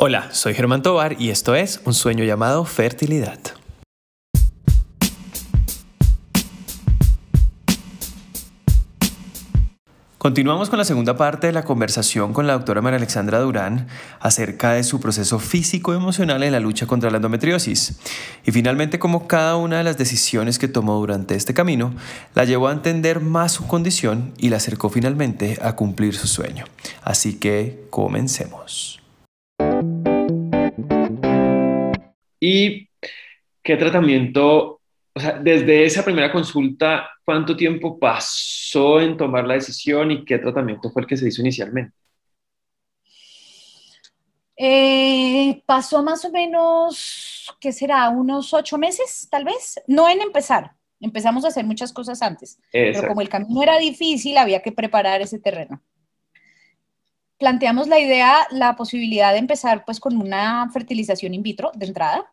Hola, soy Germán Tobar y esto es Un sueño llamado fertilidad. Continuamos con la segunda parte de la conversación con la doctora María Alexandra Durán acerca de su proceso físico y emocional en la lucha contra la endometriosis. Y finalmente cómo cada una de las decisiones que tomó durante este camino la llevó a entender más su condición y la acercó finalmente a cumplir su sueño. Así que comencemos. ¿Y qué tratamiento o sea, desde esa primera consulta, ¿cuánto tiempo pasó en tomar la decisión y qué tratamiento fue el que se hizo inicialmente? Eh, pasó más o menos, ¿qué será? Unos ocho meses, tal vez. No en empezar. Empezamos a hacer muchas cosas antes. Pero como el camino era difícil, había que preparar ese terreno. Planteamos la idea, la posibilidad de empezar pues con una fertilización in vitro de entrada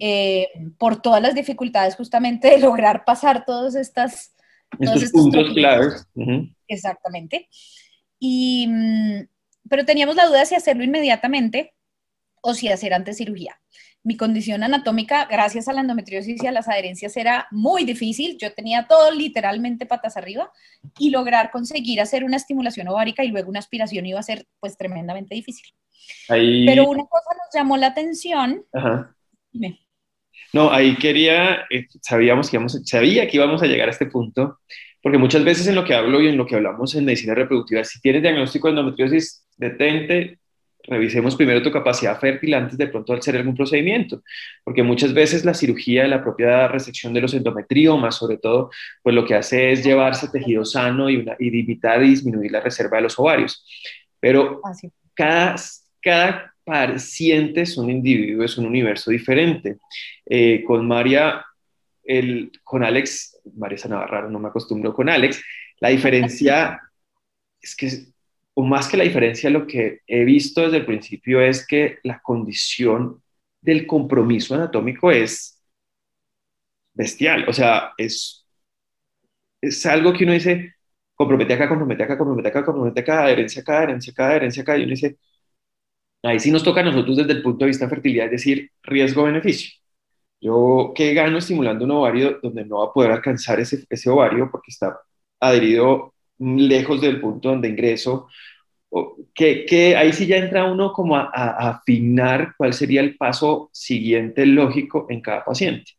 eh, por todas las dificultades justamente de lograr pasar todas estas... Estos, puntos claves. Exactamente. Y, mm, pero teníamos la duda si hacerlo inmediatamente o si hacer antes cirugía. Mi condición anatómica, gracias a la endometriosis y a las adherencias, era muy difícil. Yo tenía todo literalmente patas arriba y lograr conseguir hacer una estimulación ovárica y luego una aspiración iba a ser pues tremendamente difícil. Pero una cosa nos llamó la atención Ajá. No, ahí quería, eh, sabíamos que íbamos, sabía que íbamos a llegar a este punto, porque muchas veces en lo que hablo y en lo que hablamos en medicina reproductiva, si tienes diagnóstico de endometriosis, detente, revisemos primero tu capacidad fértil antes de pronto hacer algún procedimiento, porque muchas veces la cirugía la propia resección de los endometriomas, sobre todo, pues lo que hace es llevarse tejido sano y, una, y limitar y disminuir la reserva de los ovarios. Pero cada, cada paciente es un individuo, es un universo diferente. Eh, con María, el, con Alex, María Navarra, no me acostumbro con Alex, la diferencia es que, o más que la diferencia, lo que he visto desde el principio es que la condición del compromiso anatómico es bestial, o sea, es, es algo que uno dice, compromete acá, compromete acá, compromete acá, compromete acá, adherencia acá, adherencia acá, adherencia acá, y uno dice, Ahí sí nos toca a nosotros desde el punto de vista de fertilidad, es decir, riesgo-beneficio. Yo, ¿qué gano estimulando un ovario donde no va a poder alcanzar ese, ese ovario porque está adherido lejos del punto donde ingreso? Que, que ahí sí ya entra uno como a, afinar cuál sería el paso siguiente lógico en cada paciente.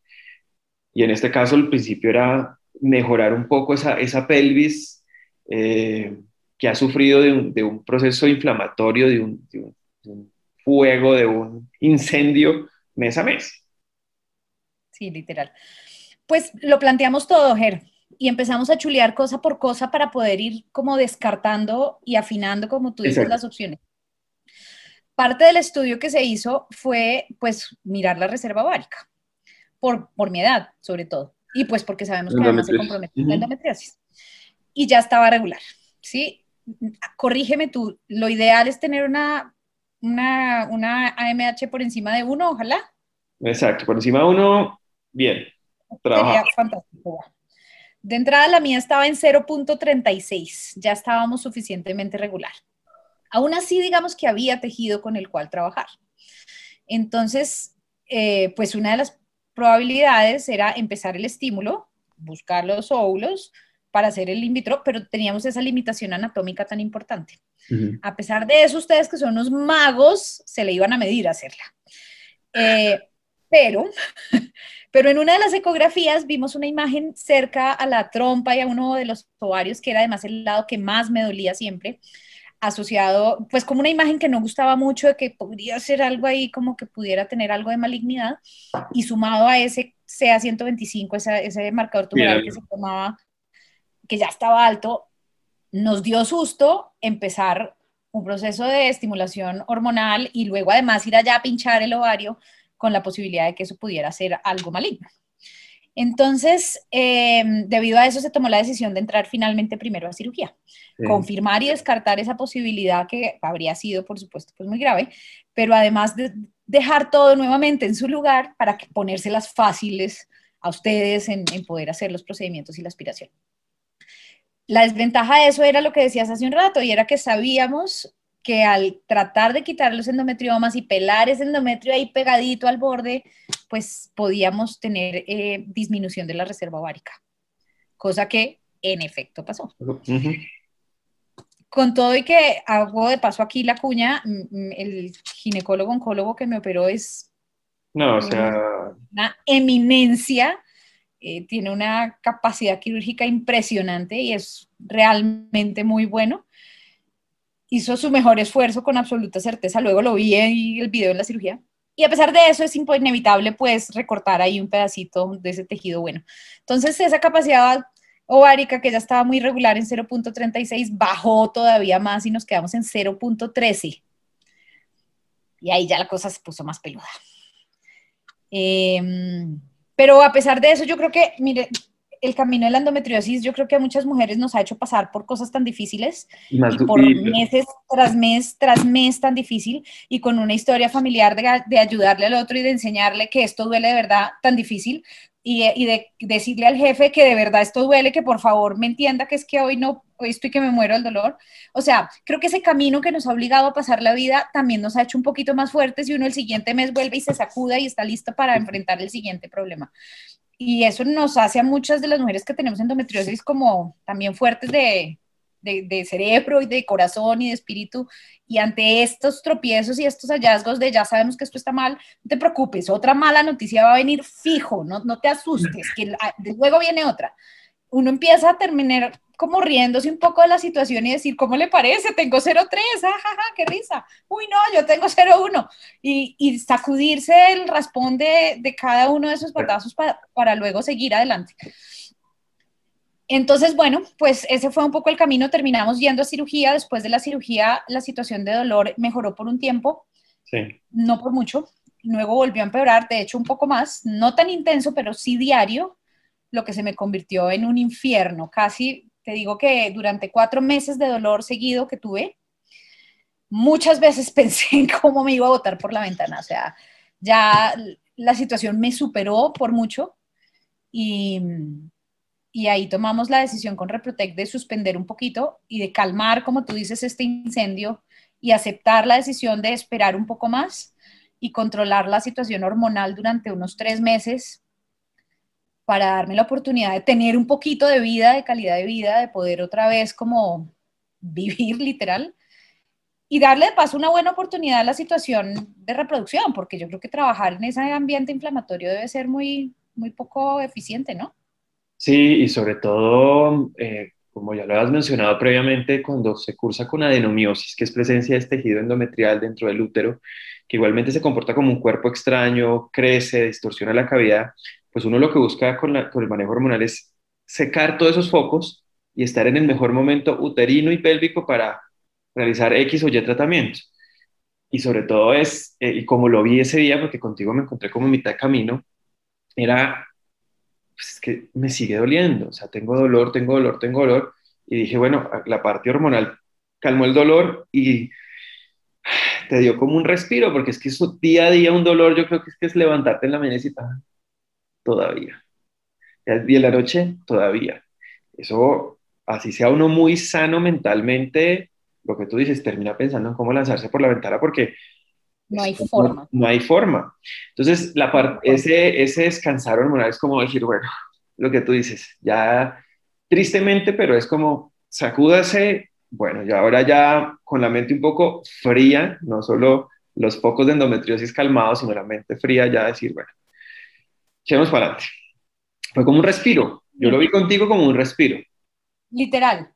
Y en este caso el principio era mejorar un poco esa, esa pelvis eh, que ha sufrido de un, de un proceso inflamatorio, de un, de un fuego, de un incendio mes a mes. Sí, literal. Pues lo planteamos todo, Ger, y empezamos a chulear cosa por cosa para poder ir como descartando y afinando, como tú dices, las opciones. Parte del estudio que se hizo fue, pues, mirar la reserva ovárica, por, por mi edad, sobre todo, y pues porque sabemos que además se compromete con la endometriosis. Y ya estaba regular, ¿sí? Corrígeme tú, lo ideal es tener una una, una AMH por encima de uno, ojalá. Exacto, por encima de uno, bien. Sería fantástico. De entrada la mía estaba en 0.36, ya estábamos suficientemente regular. Aún así, digamos que había tejido con el cual trabajar. Entonces, eh, pues una de las probabilidades era empezar el estímulo, buscar los óvulos para hacer el in vitro, pero teníamos esa limitación anatómica tan importante. A pesar de eso, ustedes que son unos magos, se le iban a medir a hacerla. Eh, pero, pero en una de las ecografías vimos una imagen cerca a la trompa y a uno de los ovarios, que era además el lado que más me dolía siempre, asociado, pues como una imagen que no gustaba mucho, de que podría ser algo ahí como que pudiera tener algo de malignidad, y sumado a ese CA125, ese, ese marcador tumoral que se tomaba, que ya estaba alto, nos dio susto empezar un proceso de estimulación hormonal y luego además ir allá a pinchar el ovario con la posibilidad de que eso pudiera ser algo maligno. Entonces, eh, debido a eso se tomó la decisión de entrar finalmente primero a cirugía, confirmar y descartar esa posibilidad que habría sido, por supuesto, pues muy grave, pero además de dejar todo nuevamente en su lugar para que ponérselas fáciles a ustedes en poder hacer los procedimientos y la aspiración. La desventaja de eso era lo que decías hace un rato, y era que sabíamos que al tratar de quitar los endometriomas y pelar ese endometrio ahí pegadito al borde, pues podíamos tener eh, disminución de la reserva ovárica, cosa que en efecto pasó. Con todo y que hago de paso aquí la cuña, el ginecólogo oncólogo que me operó es no, o sea... una eminencia, eh, tiene una capacidad quirúrgica impresionante y es realmente muy bueno hizo su mejor esfuerzo con absoluta certeza. Luego lo vi en el video en la cirugía. Y a pesar de eso es inevitable pues recortar ahí un pedacito de ese tejido bueno. Entonces esa capacidad ovárica que ya estaba muy regular en 0.36 bajó todavía más y nos quedamos en 0.13. Y ahí ya la cosa se puso más peluda. Em, pero a pesar de eso, yo creo que, mire, el camino de la endometriosis yo creo que a muchas mujeres nos ha hecho pasar por cosas tan difíciles y, por meses tras mes tras mes tan difícil y con una historia familiar de, ayudarle al otro y de enseñarle que esto duele de verdad tan difícil y, y, de decirle al jefe que de verdad esto duele, que por favor me entienda que es que hoy no, hoy estoy que me muero del dolor. O sea, creo que ese camino que nos ha obligado a pasar la vida también nos ha hecho un poquito más fuertes y uno el siguiente mes vuelve y se sacuda y está listo para enfrentar el siguiente problema y eso nos hace a muchas de las mujeres que tenemos endometriosis como también fuertes de, de, cerebro y de corazón y de espíritu. Y ante estos tropiezos y estos hallazgos de ya sabemos que esto está mal, no te preocupes, otra mala noticia va a venir fijo, no, no te asustes, que luego viene otra. Uno empieza a terminar como riéndose un poco de la situación y decir, ¿cómo le parece? Tengo 0,3, jajaja, qué risa. Uy, no, yo tengo 0,1. Y, y sacudirse el raspón de, de, cada uno de esos patazos para, para luego seguir adelante. Entonces, bueno, pues ese fue un poco el camino. Terminamos yendo a cirugía. Después de la cirugía, la situación de dolor mejoró por un tiempo. Sí. No por mucho. Luego volvió a empeorar, de hecho, un poco más. No tan intenso, pero sí diario, lo que se me convirtió en un infierno. Casi te digo que durante cuatro meses de dolor seguido que tuve, muchas veces pensé en cómo me iba a botar por la ventana. O sea, ya la situación me superó por mucho y, y ahí tomamos la decisión con Reprotect de suspender un poquito y de calmar, como tú dices, este incendio y aceptar la decisión de esperar un poco más y controlar la situación hormonal durante unos tres meses para darme la oportunidad de tener un poquito de vida, de calidad de vida, de poder otra vez como vivir literal y darle de paso una buena oportunidad a la situación de reproducción, porque yo creo que trabajar en ese ambiente inflamatorio debe ser muy, muy poco eficiente, ¿no? Sí, y sobre todo, eh, como ya lo has mencionado previamente, cuando se cursa con adenomiosis, que es presencia de este tejido endometrial dentro del útero, que igualmente se comporta como un cuerpo extraño, crece, distorsiona la cavidad, pues uno lo que busca con, el manejo hormonal es secar todos esos focos y estar en el mejor momento uterino y pélvico para realizar X o Y tratamientos. Y sobre todo es, eh, y como lo vi ese día, porque contigo me encontré como mitad de camino, era, pues es que me sigue doliendo, o sea, tengo dolor, tengo dolor, tengo dolor, y dije, bueno, la parte hormonal calmó el dolor y te dio como un respiro, porque es que eso día a día un dolor, yo creo que es que es levantarte en la mañana y decir, ah, todavía. Día de la noche, todavía. Eso, así sea uno muy sano mentalmente, lo que tú dices, termina pensando en cómo lanzarse por la ventana porque... No hay forma. No, hay forma. Entonces, la ese, ese descansar hormonal es como decir, bueno, lo que tú dices, ya tristemente, pero es como sacúdase, bueno, y ahora ya con la mente un poco fría, no solo los pocos de endometriosis calmados, sino la mente fría, ya decir, bueno, echemos para adelante. Fue como un respiro. Yo lo vi contigo como un respiro. Literal.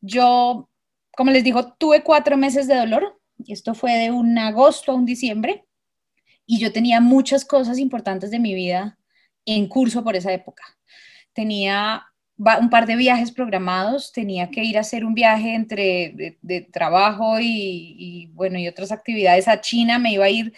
Yo, como les digo, tuve cuatro meses de dolor. Esto fue de un agosto a un diciembre. Y yo tenía muchas cosas importantes de mi vida en curso por esa época. Tenía un par de viajes programados, tenía que ir a hacer un viaje entre de, trabajo y, y, bueno, y otras actividades a China, me iba a ir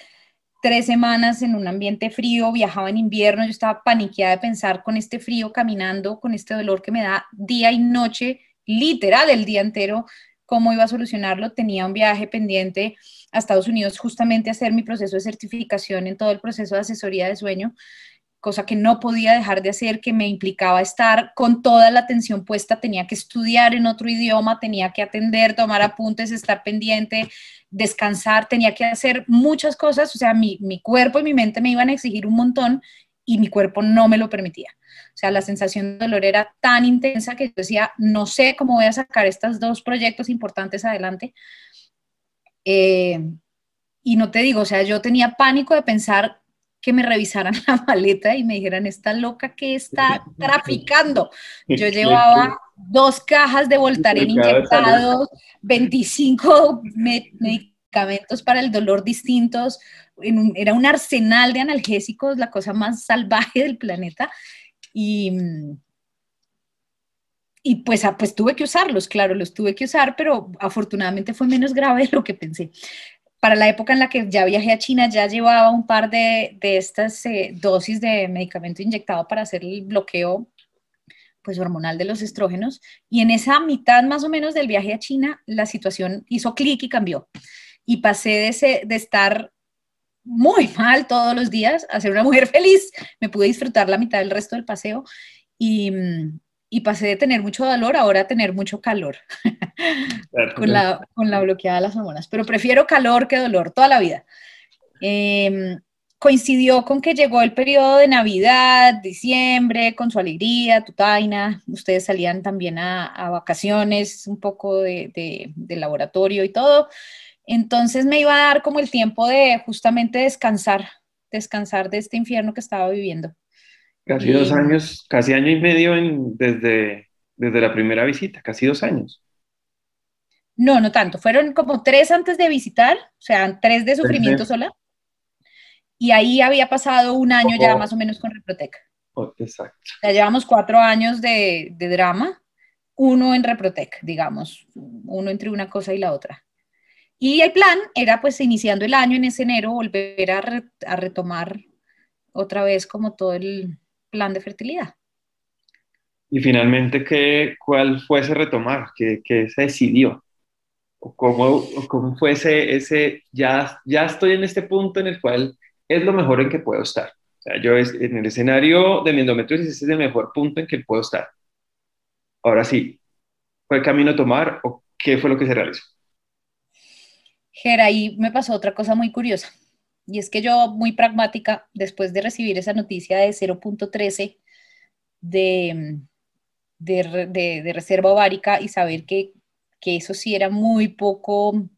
tres semanas en un ambiente frío, viajaba en invierno, yo estaba paniqueada de pensar con este frío, caminando, con este dolor que me da día y noche, literal el día entero, cómo iba a solucionarlo. Tenía un viaje pendiente a Estados Unidos justamente a hacer mi proceso de certificación en todo el proceso de asesoría de sueño. Cosa que no podía dejar de hacer, que me implicaba estar con toda la atención puesta, tenía que estudiar en otro idioma, tenía que atender, tomar apuntes, estar pendiente, descansar, tenía que hacer muchas cosas, o sea, mi, mi cuerpo y mi mente me iban a exigir un montón y mi cuerpo no me lo permitía. O sea, la sensación de dolor era tan intensa que decía, no sé cómo voy a sacar estos dos proyectos importantes adelante. Eh, y no te digo, o sea, yo tenía pánico de pensar que me revisaran la maleta y me dijeran, esta loca que está traficando. Yo llevaba dos cajas de Voltaren inyectados, 25 medicamentos para el dolor distintos, era un arsenal de analgésicos, la cosa más salvaje del planeta. Y, y pues, ah, pues tuve que usarlos, claro, los tuve que usar, pero afortunadamente fue menos grave de lo que pensé. Para la época en la que ya viajé a China, ya llevaba un par de, de estas eh, dosis de medicamento inyectado para hacer el bloqueo pues hormonal de los estrógenos. Y en esa mitad más o menos del viaje a China la situación hizo clic y cambió. Y pasé ese, de estar muy mal todos los días a ser una mujer feliz. Me pude disfrutar la mitad del resto del paseo. Y, y pasé de tener mucho dolor ahora a tener mucho calor con, la, con la bloqueada de las hormonas. Pero prefiero calor que dolor toda la vida. Em, coincidió con que llegó el periodo de Navidad, diciembre, con su alegría, tu taina. Ustedes salían también a, a vacaciones, un poco de, de, de laboratorio y todo. Entonces me iba a dar como el tiempo de justamente descansar, descansar de este infierno que estaba viviendo. Casi dos años, casi año y medio desde, desde la primera visita, casi dos años. No, no tanto, fueron como tres antes de visitar, o sea, tres de sufrimiento sola. Y ahí había pasado un año ya más o menos con Reprotec. Oh, exacto. Ya llevamos cuatro años de, de drama, uno en Reprotec, digamos, uno entre una cosa y la otra. Y el plan era pues iniciando el año en ese enero volver a, retomar otra vez como todo el plan de fertilidad. Y finalmente, ¿qué, ¿cuál fue ese retomar? ¿Qué, qué se decidió? ¿O cómo, cómo fue ese, ese ya, ya estoy en este punto en el cual es lo mejor en que puedo estar? O sea, yo es, en el escenario de mi endometriosis ese es el mejor punto en que puedo estar. Ahora sí, ¿fue el camino a tomar o qué fue lo que se realizó? Gera, ahí me pasó otra cosa muy curiosa. Y es que yo, muy pragmática, después de recibir esa noticia de 0.13 de, de, reserva ovárica y saber que, eso sí era muy poco...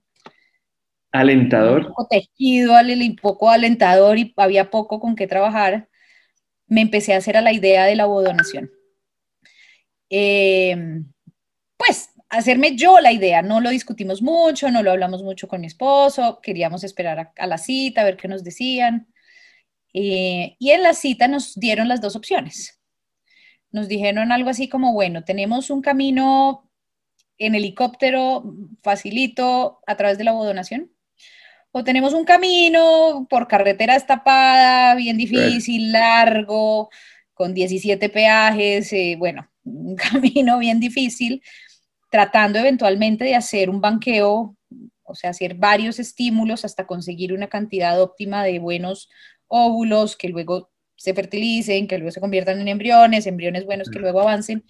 Alentador. poco tejido, poco alentador y había poco con qué trabajar, me empecé a hacer a la idea de la bodonación. Eh, pues hacerme yo la idea. No lo discutimos mucho, no lo hablamos mucho con mi esposo, queríamos esperar a, la cita, a ver qué nos decían. Eh, y en la cita nos dieron las dos opciones. Nos dijeron algo así como, bueno, tenemos un camino en helicóptero facilito a través de la bodonación. O tenemos un camino por carretera destapada, bien difícil, largo, con 17 peajes, eh, bueno, un camino bien difícil tratando eventualmente de hacer un banqueo, o sea, hacer varios estímulos hasta conseguir una cantidad óptima de buenos óvulos que luego se fertilicen, que luego se conviertan en embriones, embriones buenos que luego avancen.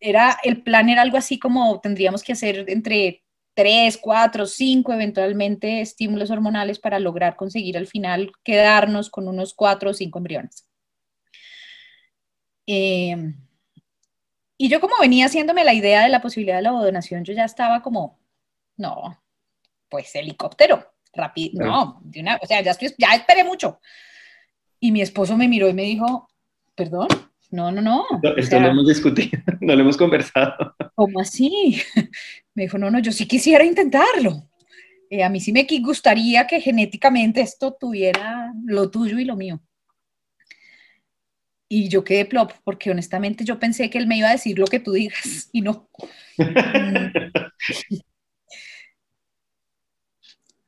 Era, el plan era algo así como tendríamos que hacer entre tres, cuatro, cinco eventualmente estímulos hormonales para lograr conseguir al final quedarnos con unos cuatro o cinco embriones. Eh, y yo como venía haciéndome la idea de la posibilidad de la donación, yo ya estaba como, no, pues helicóptero, rápido, no, de una, o sea, ya, estoy, ya esperé mucho. Y mi esposo me miró y me dijo, perdón, no, no, no. esto no lo hemos discutido, no lo hemos conversado. ¿Cómo así? Me dijo, no, no, yo sí quisiera intentarlo. Eh, a mí sí me gustaría que genéticamente esto tuviera lo tuyo y lo mío. Y yo quedé plop, porque honestamente yo pensé que él me iba a decir lo que tú digas y no.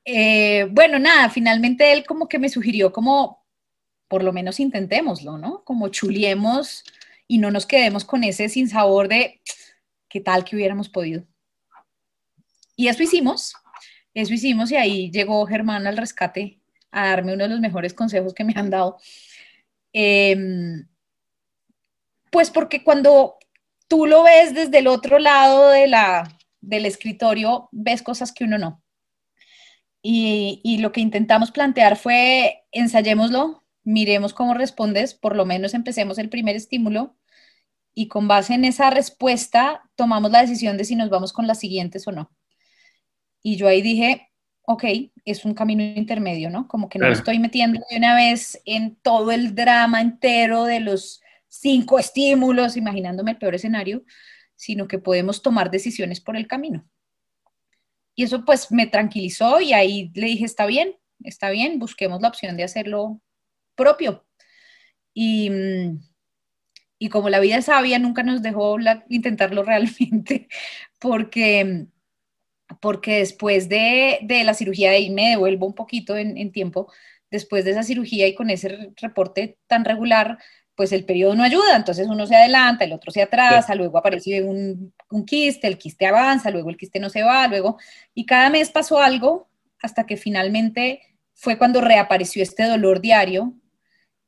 Eh, bueno, nada, finalmente él como que me sugirió como, por lo menos intentémoslo, ¿no? Como chuliemos y no nos quedemos con ese sin sabor de qué tal que hubiéramos podido. Y eso hicimos, eso hicimos y ahí llegó Germán al rescate a darme uno de los mejores consejos que me han dado Em, pues porque cuando tú lo ves desde el otro lado de la, del escritorio, ves cosas que uno no. Y, y, lo que intentamos plantear fue, ensayémoslo, miremos cómo respondes, por lo menos empecemos el primer estímulo y con base en esa respuesta tomamos la decisión de si nos vamos con las siguientes o no. Y yo ahí dije, ok, es un camino intermedio, ¿no? Como que no estoy metiendo de una vez en todo el drama entero de los cinco estímulos, imaginándome el peor escenario, sino que podemos tomar decisiones por el camino. Y eso pues me tranquilizó y ahí le dije, está bien, está bien, busquemos la opción de hacerlo propio. Y, y como la vida sabia, nunca nos dejó intentarlo realmente, porque porque después de, de, la cirugía, y me devuelvo un poquito en, tiempo, después de esa cirugía y con ese reporte tan regular, pues el periodo no ayuda, entonces uno se adelanta, el otro se atrasa, luego aparece un, un, quiste, el quiste avanza, luego el quiste no se va, luego, y cada mes pasó algo hasta que finalmente fue cuando reapareció este dolor diario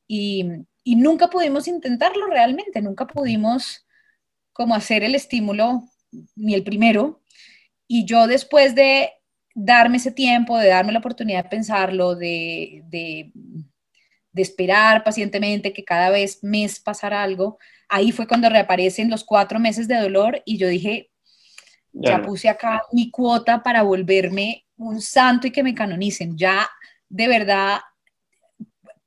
y, y nunca pudimos intentarlo realmente, nunca pudimos como hacer el estímulo, ni el primero, y yo después de darme ese tiempo, de darme la oportunidad de pensarlo, de, de, esperar pacientemente que cada vez mes pasara algo, ahí fue cuando reaparecen los cuatro meses de dolor y yo dije, ya, puse acá mi cuota para volverme un santo y que me canonicen. Ya de verdad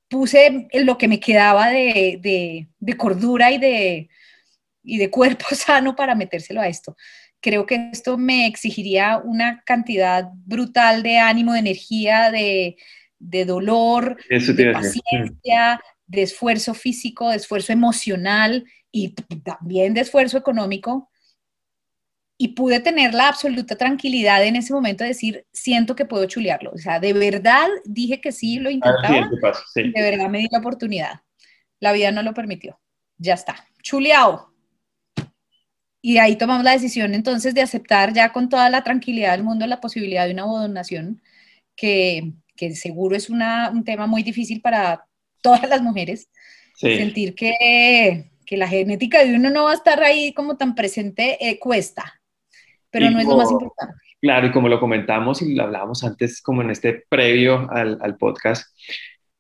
puse lo que me quedaba de, de, de cordura y de, y de cuerpo sano para metérselo a esto creo que esto me exigiría una cantidad brutal de ánimo, de energía, de, dolor, de paciencia, de esfuerzo físico, de esfuerzo emocional y también de esfuerzo económico. Y pude tener la absoluta tranquilidad en ese momento de decir, siento que puedo chulearlo. O sea, de verdad dije que sí, lo intentaba. De verdad me di la oportunidad. La vida no lo permitió. Ya está. Chuleado y ahí tomamos la decisión entonces de aceptar ya con toda la tranquilidad del mundo la posibilidad de una donación, que, que seguro es una, un tema muy difícil para todas las mujeres. Sentir que, que, la genética de uno no va a estar ahí como tan presente eh, cuesta, pero no es lo más importante. Claro, y como lo comentamos y lo hablábamos antes, como en este previo al, al podcast,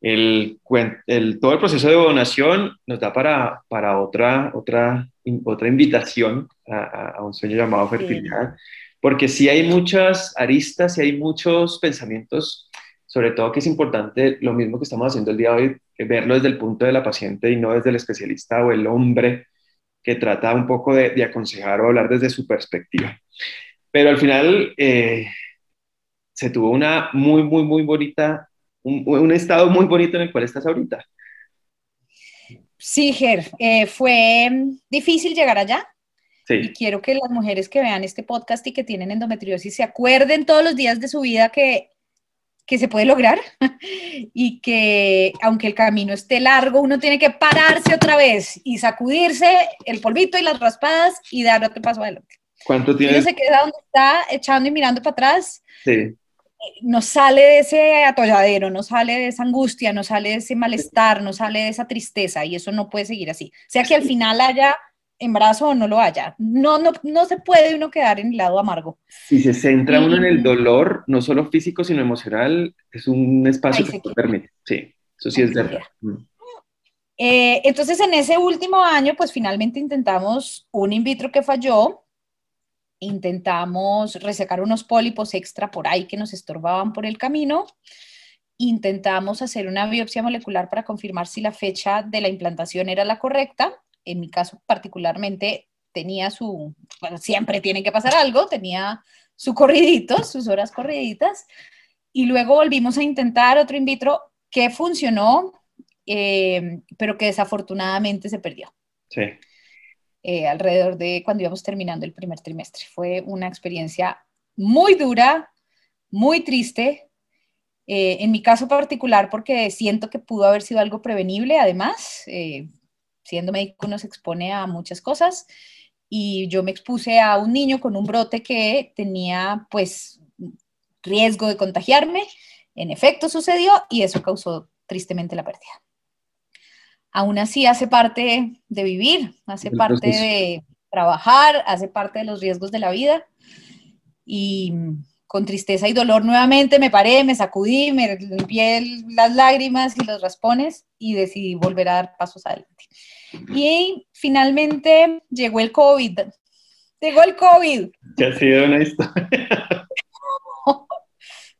el, el, todo el proceso de donación nos da para, para otra, otra, otra invitación a, a, un sueño llamado fertilidad, porque si hay muchas aristas y hay muchos pensamientos, sobre todo que es importante lo mismo que estamos haciendo el día de hoy, verlo desde el punto de la paciente y no desde el especialista o el hombre que trata un poco de, de aconsejar o hablar desde su perspectiva. Pero al final eh, se tuvo una muy, muy, muy bonita un, estado muy bonito en el cual estás ahorita. Sí, Ger, eh, fue difícil llegar allá. Sí. Y quiero que las mujeres que vean este podcast y que tienen endometriosis se acuerden todos los días de su vida que, que se puede lograr y que aunque el camino esté largo, uno tiene que pararse otra vez y sacudirse el polvito y las raspadas y dar otro paso adelante. ¿Cuánto tienes? Uno se queda donde está, echando y mirando para atrás. Sí nos sale de ese atolladero, nos sale de esa angustia, nos sale de ese malestar, nos sale de esa tristeza y eso no puede seguir así. Sea que al final haya embarazo o no lo haya. No, no, no se puede uno quedar en el lado amargo. Si se centra uno en el dolor, no solo físico, sino emocional, es un espacio que te permite. Sí, eso sí es verdad. Eh, entonces, en ese último año, pues finalmente intentamos un in vitro que falló, intentamos resecar unos pólipos extra por ahí que nos estorbaban por el camino. Intentamos hacer una biopsia molecular para confirmar si la fecha de la implantación era la correcta. En mi caso particularmente tenía su, bueno, siempre tiene que pasar algo, tenía su corridito, sus horas corriditas. Y luego volvimos a intentar otro in vitro que funcionó, eh, pero que desafortunadamente se perdió. Sí. Eh, alrededor de cuando íbamos terminando el primer trimestre. Fue una experiencia muy dura, muy triste, eh, en mi caso particular porque siento que pudo haber sido algo prevenible, además, eh, siendo médico uno se expone a muchas cosas y yo me expuse a un niño con un brote que tenía pues riesgo de contagiarme, en efecto sucedió y eso causó tristemente la pérdida. aún así hace parte de vivir, hace parte de trabajar, hace parte de los riesgos de la vida. Y con tristeza y dolor nuevamente me paré, me sacudí, me limpié las lágrimas y los raspones y decidí volver a dar pasos adelante. Y finalmente llegó el COVID. Llegó el COVID. Que ha sido una historia.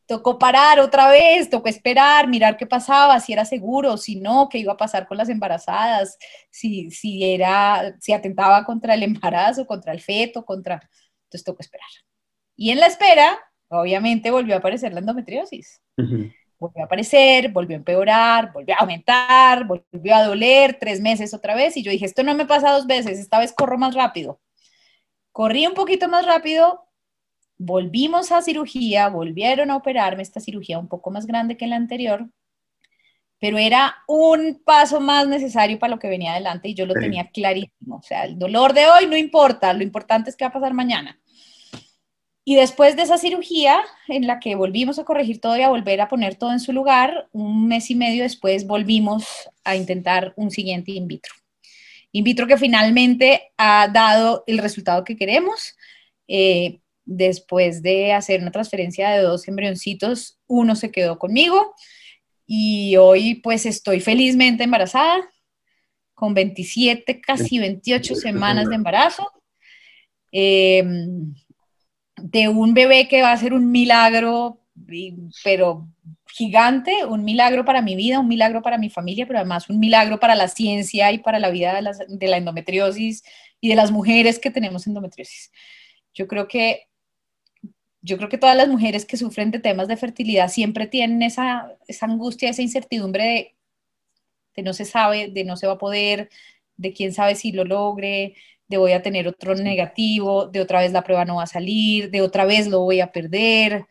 tocó parar otra vez, tocó esperar, mirar qué pasaba, si era seguro, si no, qué iba a pasar con las embarazadas, si, si era, si atentaba contra el embarazo, contra el feto, contra... Entonces tocó esperar. Y en la espera, obviamente volvió a aparecer la endometriosis. Volvió a aparecer, volvió a empeorar, volvió a aumentar, volvió a doler tres meses otra vez. Y yo dije, esto no me pasa dos veces, esta vez corro más rápido. Corrí un poquito más rápido, volvimos a cirugía, volvieron a operarme esta cirugía un poco más grande que la anterior, pero era un paso más necesario para lo que venía adelante y yo lo tenía clarísimo. O sea, el dolor de hoy no importa, lo importante es qué va a pasar mañana. Y después de esa cirugía, en la que volvimos a corregir todo y a volver a poner todo en su lugar, un mes y medio después volvimos a intentar un siguiente in vitro. In vitro que finalmente ha dado el resultado que queremos. Eh, después de hacer una transferencia de dos embrioncitos, uno se quedó conmigo y hoy pues estoy felizmente embarazada con 27, casi 28 semanas de embarazo, em, de un bebé que va a ser un milagro, pero gigante, un milagro para mi vida, un milagro para mi familia, pero además un milagro para la ciencia y para la vida de la, de la endometriosis y de las mujeres que tenemos endometriosis. Yo creo que yo creo que todas las mujeres que sufren de temas de fertilidad siempre tienen esa, angustia, esa incertidumbre de, no se sabe, de no se va a poder, de quién sabe si lo logre, de voy a tener otro negativo, de otra vez la prueba no va a salir, de otra vez lo voy a perder,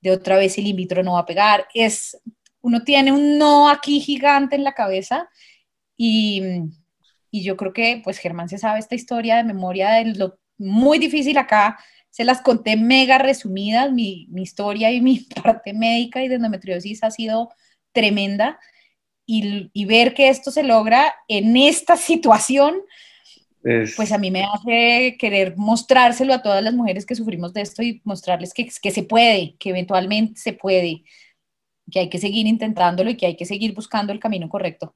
de otra vez el in vitro no va a pegar. Es, uno tiene un no aquí gigante en la cabeza y, y yo creo que pues Germán se sabe esta historia de memoria de lo muy difícil acá se las conté mega resumidas, mi, historia y mi parte médica y de endometriosis ha sido tremenda. Y, ver que esto se logra en esta situación, pues a mí me hace querer mostrárselo a todas las mujeres que sufrimos de esto y mostrarles que, que se puede, que eventualmente se puede, que hay que seguir intentándolo y que hay que seguir buscando el camino correcto.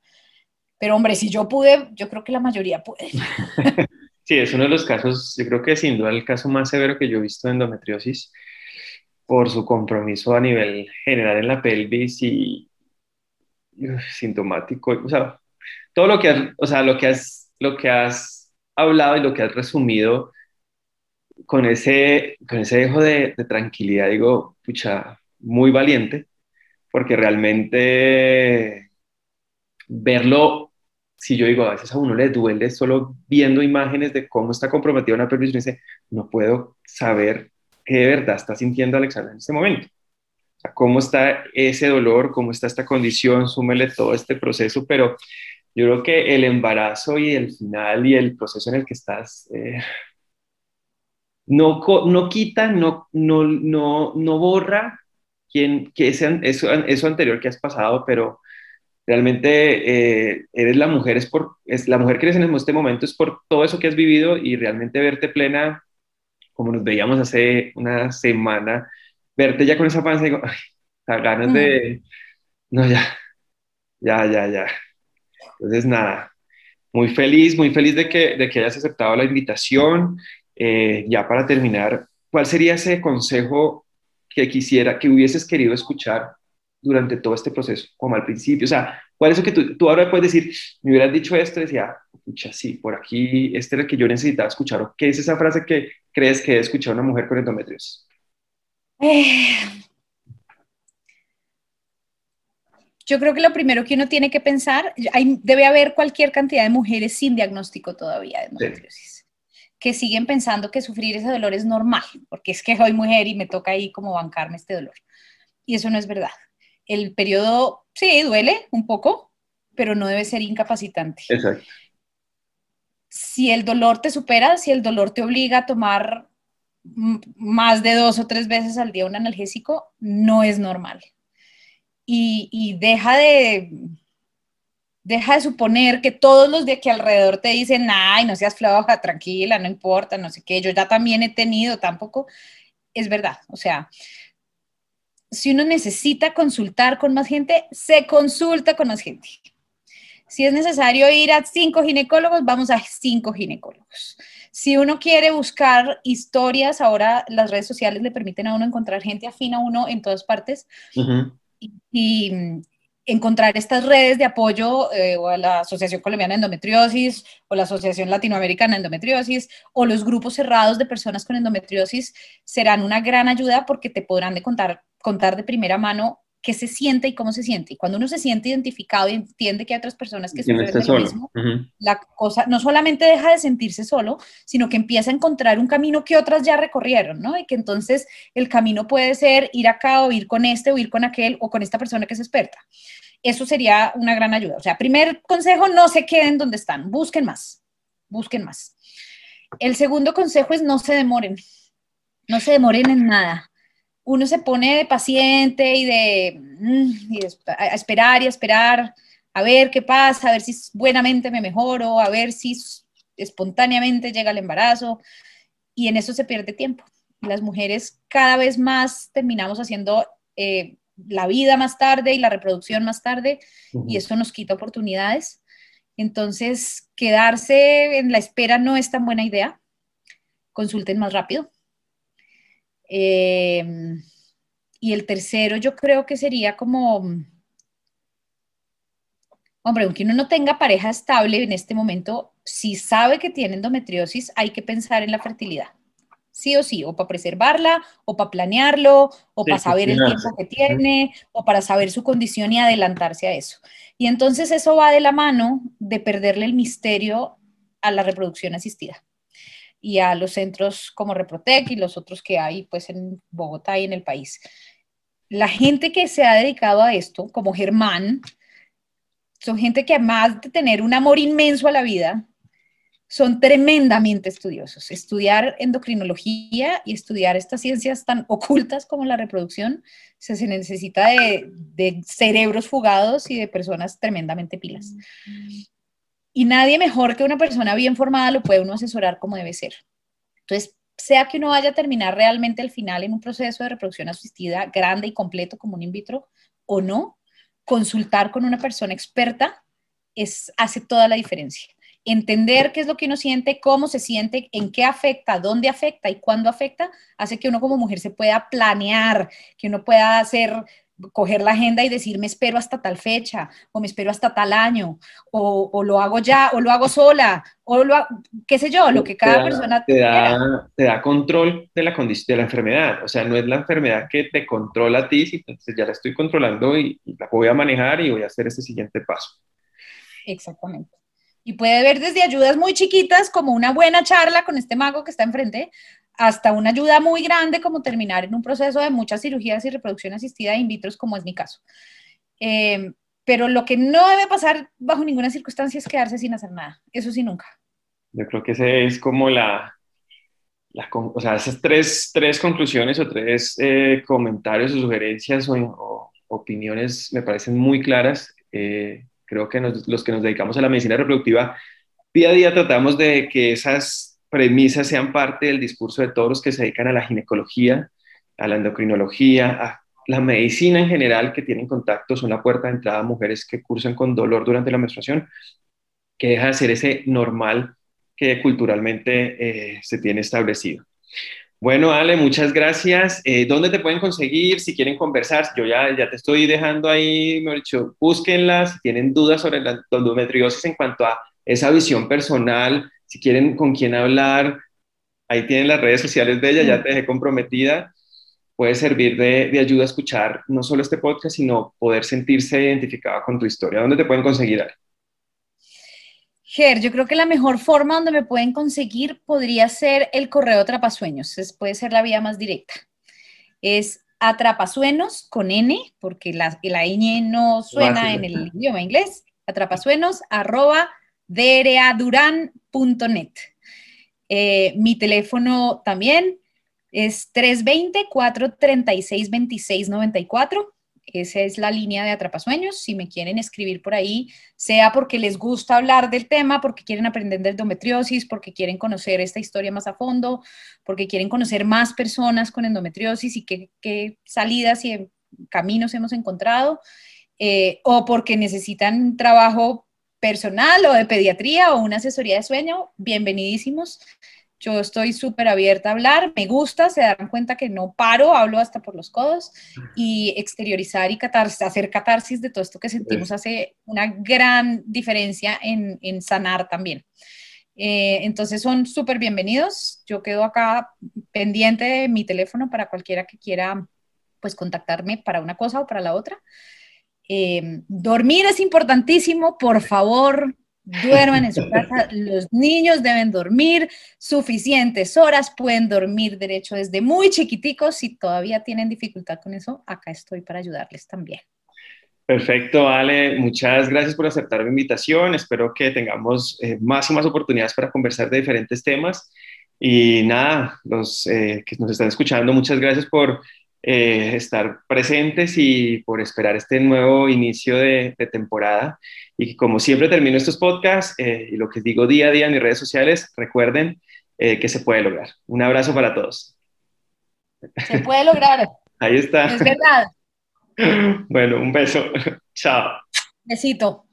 Pero hombre, si yo pude, yo creo que la mayoría puede. Sí, es uno de los casos, yo creo que sin duda el caso más severo que yo he visto de endometriosis por su compromiso a nivel general en la pelvis y sintomático, o sea, todo lo que has, o sea, lo que has, lo que has hablado y lo que has resumido con ese, con ese dejo de, de tranquilidad, digo, pucha, muy valiente, porque realmente verlo si yo digo, a veces a uno le duele solo viendo imágenes de cómo está comprometida una pelvis, dice, no puedo saber qué de verdad está sintiendo Alexandra en este momento. O sea, cómo está ese dolor, cómo está esta condición, súmele todo este proceso, pero yo creo que el embarazo y el final y el proceso en el que estás eh, no, no quita, no, no, no, no borra quien, que ese, eso, eso anterior que has pasado, pero realmente eh, eres la mujer, es por, es la mujer que eres en este momento es por todo eso que has vivido y realmente verte plena, como nos veíamos hace una semana, verte ya con esa panza, digo, ay, ganas de, no, ya, ya, ya, ya. Entonces, nada, muy feliz, muy feliz de que, de que hayas aceptado la invitación. Eh, ya para terminar, ¿cuál sería ese consejo que quisiera, que hubieses querido escuchar durante todo este proceso, como al principio? O sea, ¿cuál es eso que tú, tú ahora puedes decir, me hubieras dicho esto, decía, escucha, sí, por aquí, este era el que yo necesitaba escuchar, qué es esa frase que crees que debe escuchar una mujer con endometriosis? Eh, yo creo que lo primero que uno tiene que pensar, hay, debe haber cualquier cantidad de mujeres sin diagnóstico todavía de endometriosis, que siguen pensando que sufrir ese dolor es normal, porque es que soy mujer y me toca ahí como bancarme este dolor. Y eso no es verdad el periodo, sí, duele un poco, pero no debe ser incapacitante. Exacto. Si el dolor te supera, si el dolor te obliga a tomar más de dos o tres veces al día un analgésico, no es normal. Y, deja de, Deja de suponer que todos los de aquí alrededor te dicen, ay, no seas floja, tranquila, no importa, no sé qué, yo ya también he tenido, tampoco. Es verdad, o sea, si uno necesita consultar con más gente, se consulta con más gente. Si es necesario ir a cinco ginecólogos, vamos a cinco ginecólogos. Si uno quiere buscar historias, ahora las redes sociales le permiten a uno encontrar gente afín a uno en todas partes. Y, encontrar estas redes de apoyo eh, o a la Asociación Colombiana de Endometriosis o la Asociación Latinoamericana de Endometriosis o los grupos cerrados de personas con endometriosis serán una gran ayuda porque te podrán de contar, contar de primera mano qué se siente y cómo se siente. Y cuando uno se siente identificado y entiende que hay otras personas que sufren de lo mismo, la cosa no solamente deja de sentirse solo, sino que empieza a encontrar un camino que otras ya recorrieron, ¿no? Y que entonces el camino puede ser ir acá o ir con este o ir con aquel o con esta persona que es experta. Eso sería una gran ayuda. O sea, primer consejo, no se queden donde están, busquen más, busquen más. El segundo consejo es no se demoren, no se demoren en nada uno se pone de paciente y de, mm, a esperar y a esperar, a ver qué pasa, a ver si buenamente me mejoro, a ver si espontáneamente llega el embarazo, y en eso se pierde tiempo. Las mujeres cada vez más terminamos haciendo eh, la vida más tarde y la reproducción más tarde, y eso nos quita oportunidades. Entonces, quedarse en la espera no es tan buena idea. Consulten más rápido. Em, y el tercero yo creo que sería como, hombre, aunque uno no tenga pareja estable en este momento, si sabe que tiene endometriosis, hay que pensar en la fertilidad. Sí o sí, o para preservarla, o para planearlo, o para saber el tiempo que tiene, o para saber su condición y adelantarse a eso. Y entonces eso va de la mano de perderle el misterio a la reproducción asistida y a los centros como Reprotec y los otros que hay pues en Bogotá y en el país. La gente que se ha dedicado a esto, como Germán, son gente que además de tener un amor inmenso a la vida, son tremendamente estudiosos. Estudiar endocrinología y estudiar estas ciencias tan ocultas como la reproducción, se, se necesita de, de, cerebros fugados y de personas tremendamente pilas. Y nadie mejor que una persona bien formada lo puede uno asesorar como debe ser. Entonces, sea que uno vaya a terminar realmente al final en un proceso de reproducción asistida grande y completo como un in vitro o no, consultar con una persona experta es, hace toda la diferencia. Entender qué es lo que uno siente, cómo se siente, en qué afecta, dónde afecta y cuándo afecta, hace que uno como mujer se pueda planear, que uno pueda hacer coger la agenda y decir me espero hasta tal fecha o me espero hasta tal año o, lo hago ya o lo hago sola o lo qué sé yo, lo que cada persona te da, te da control de la condición de la enfermedad, o sea, no es la enfermedad que te controla a ti, entonces ya la estoy controlando y, y la voy a manejar y voy a hacer ese siguiente paso. Exactamente. Y puede ver desde ayudas muy chiquitas como una buena charla con este mago que está enfrente, hasta una ayuda muy grande como terminar en un proceso de muchas cirugías y reproducción asistida in vitro, como es mi caso. Eh, pero lo que no debe pasar bajo ninguna circunstancia es quedarse sin hacer nada. Eso sí, nunca. Yo creo que ese es como la, o sea, esas tres, tres conclusiones o tres eh, comentarios o sugerencias o, opiniones me parecen muy claras. Eh, creo que los que nos dedicamos a la medicina reproductiva, día a día tratamos de que esas premisas sean parte del discurso de todos los que se dedican a la ginecología, a la endocrinología, a la medicina en general, que tienen contacto, son la puerta de entrada a mujeres que cursan con dolor durante la menstruación, que deja de ser ese normal que culturalmente eh, se tiene establecido. Bueno, Ale, muchas gracias. Eh, ¿Dónde te pueden conseguir? Si quieren conversar, yo ya, ya te estoy dejando ahí, me he dicho, búsquenlas. Si tienen dudas sobre la endometriosis en cuanto a esa visión personal, si quieren con quién hablar, ahí tienen las redes sociales de ella, ya te dejé comprometida. Puede servir de, de ayuda a escuchar no solo este podcast, sino poder sentirse identificada con tu historia. ¿Dónde te pueden conseguir? Ger, yo creo que la mejor forma donde me pueden conseguir podría ser el correo Atrapasueños. Es, puede ser la vía más directa. Es atrapasueños con N, porque la, la ñ no suena en el idioma inglés. Atrapasuenos arroba dereaduran.net. Eh, mi teléfono también es 320-436-2694. Esa es la línea de Atrapasueños. Si me quieren escribir por ahí, sea porque les gusta hablar del tema, porque quieren aprender de endometriosis, porque quieren conocer esta historia más a fondo, porque quieren conocer más personas con endometriosis y qué, salidas y caminos hemos encontrado, eh, o porque necesitan trabajo personal o de pediatría o una asesoría de sueño, bienvenidísimos. Yo estoy súper abierta a hablar, me gusta, se dan cuenta que no paro, hablo hasta por los codos y exteriorizar y hacer catarsis de todo esto que sentimos hace una gran diferencia en, sanar también. Eh, entonces son súper bienvenidos. Yo quedo acá pendiente de mi teléfono para cualquiera que quiera pues contactarme para una cosa o para la otra. Eh, dormir es importantísimo, por favor, duerman en su casa. Los niños deben dormir suficientes horas, pueden dormir derecho desde muy chiquiticos. Si todavía tienen dificultad con eso, acá estoy para ayudarles también. Perfecto, Ale. Muchas gracias por aceptar mi invitación. Espero que tengamos eh, más y más oportunidades para conversar de diferentes temas. Y nada, los eh, que nos están escuchando, muchas gracias por eh, estar presentes y por esperar este nuevo inicio de, temporada. Y como siempre termino estos podcasts eh, y lo que digo día a día en mis redes sociales, recuerden eh, que se puede lograr. Un abrazo para todos. Se puede lograr. Ahí está. Es verdad. Bueno, un beso. Chao. Besito.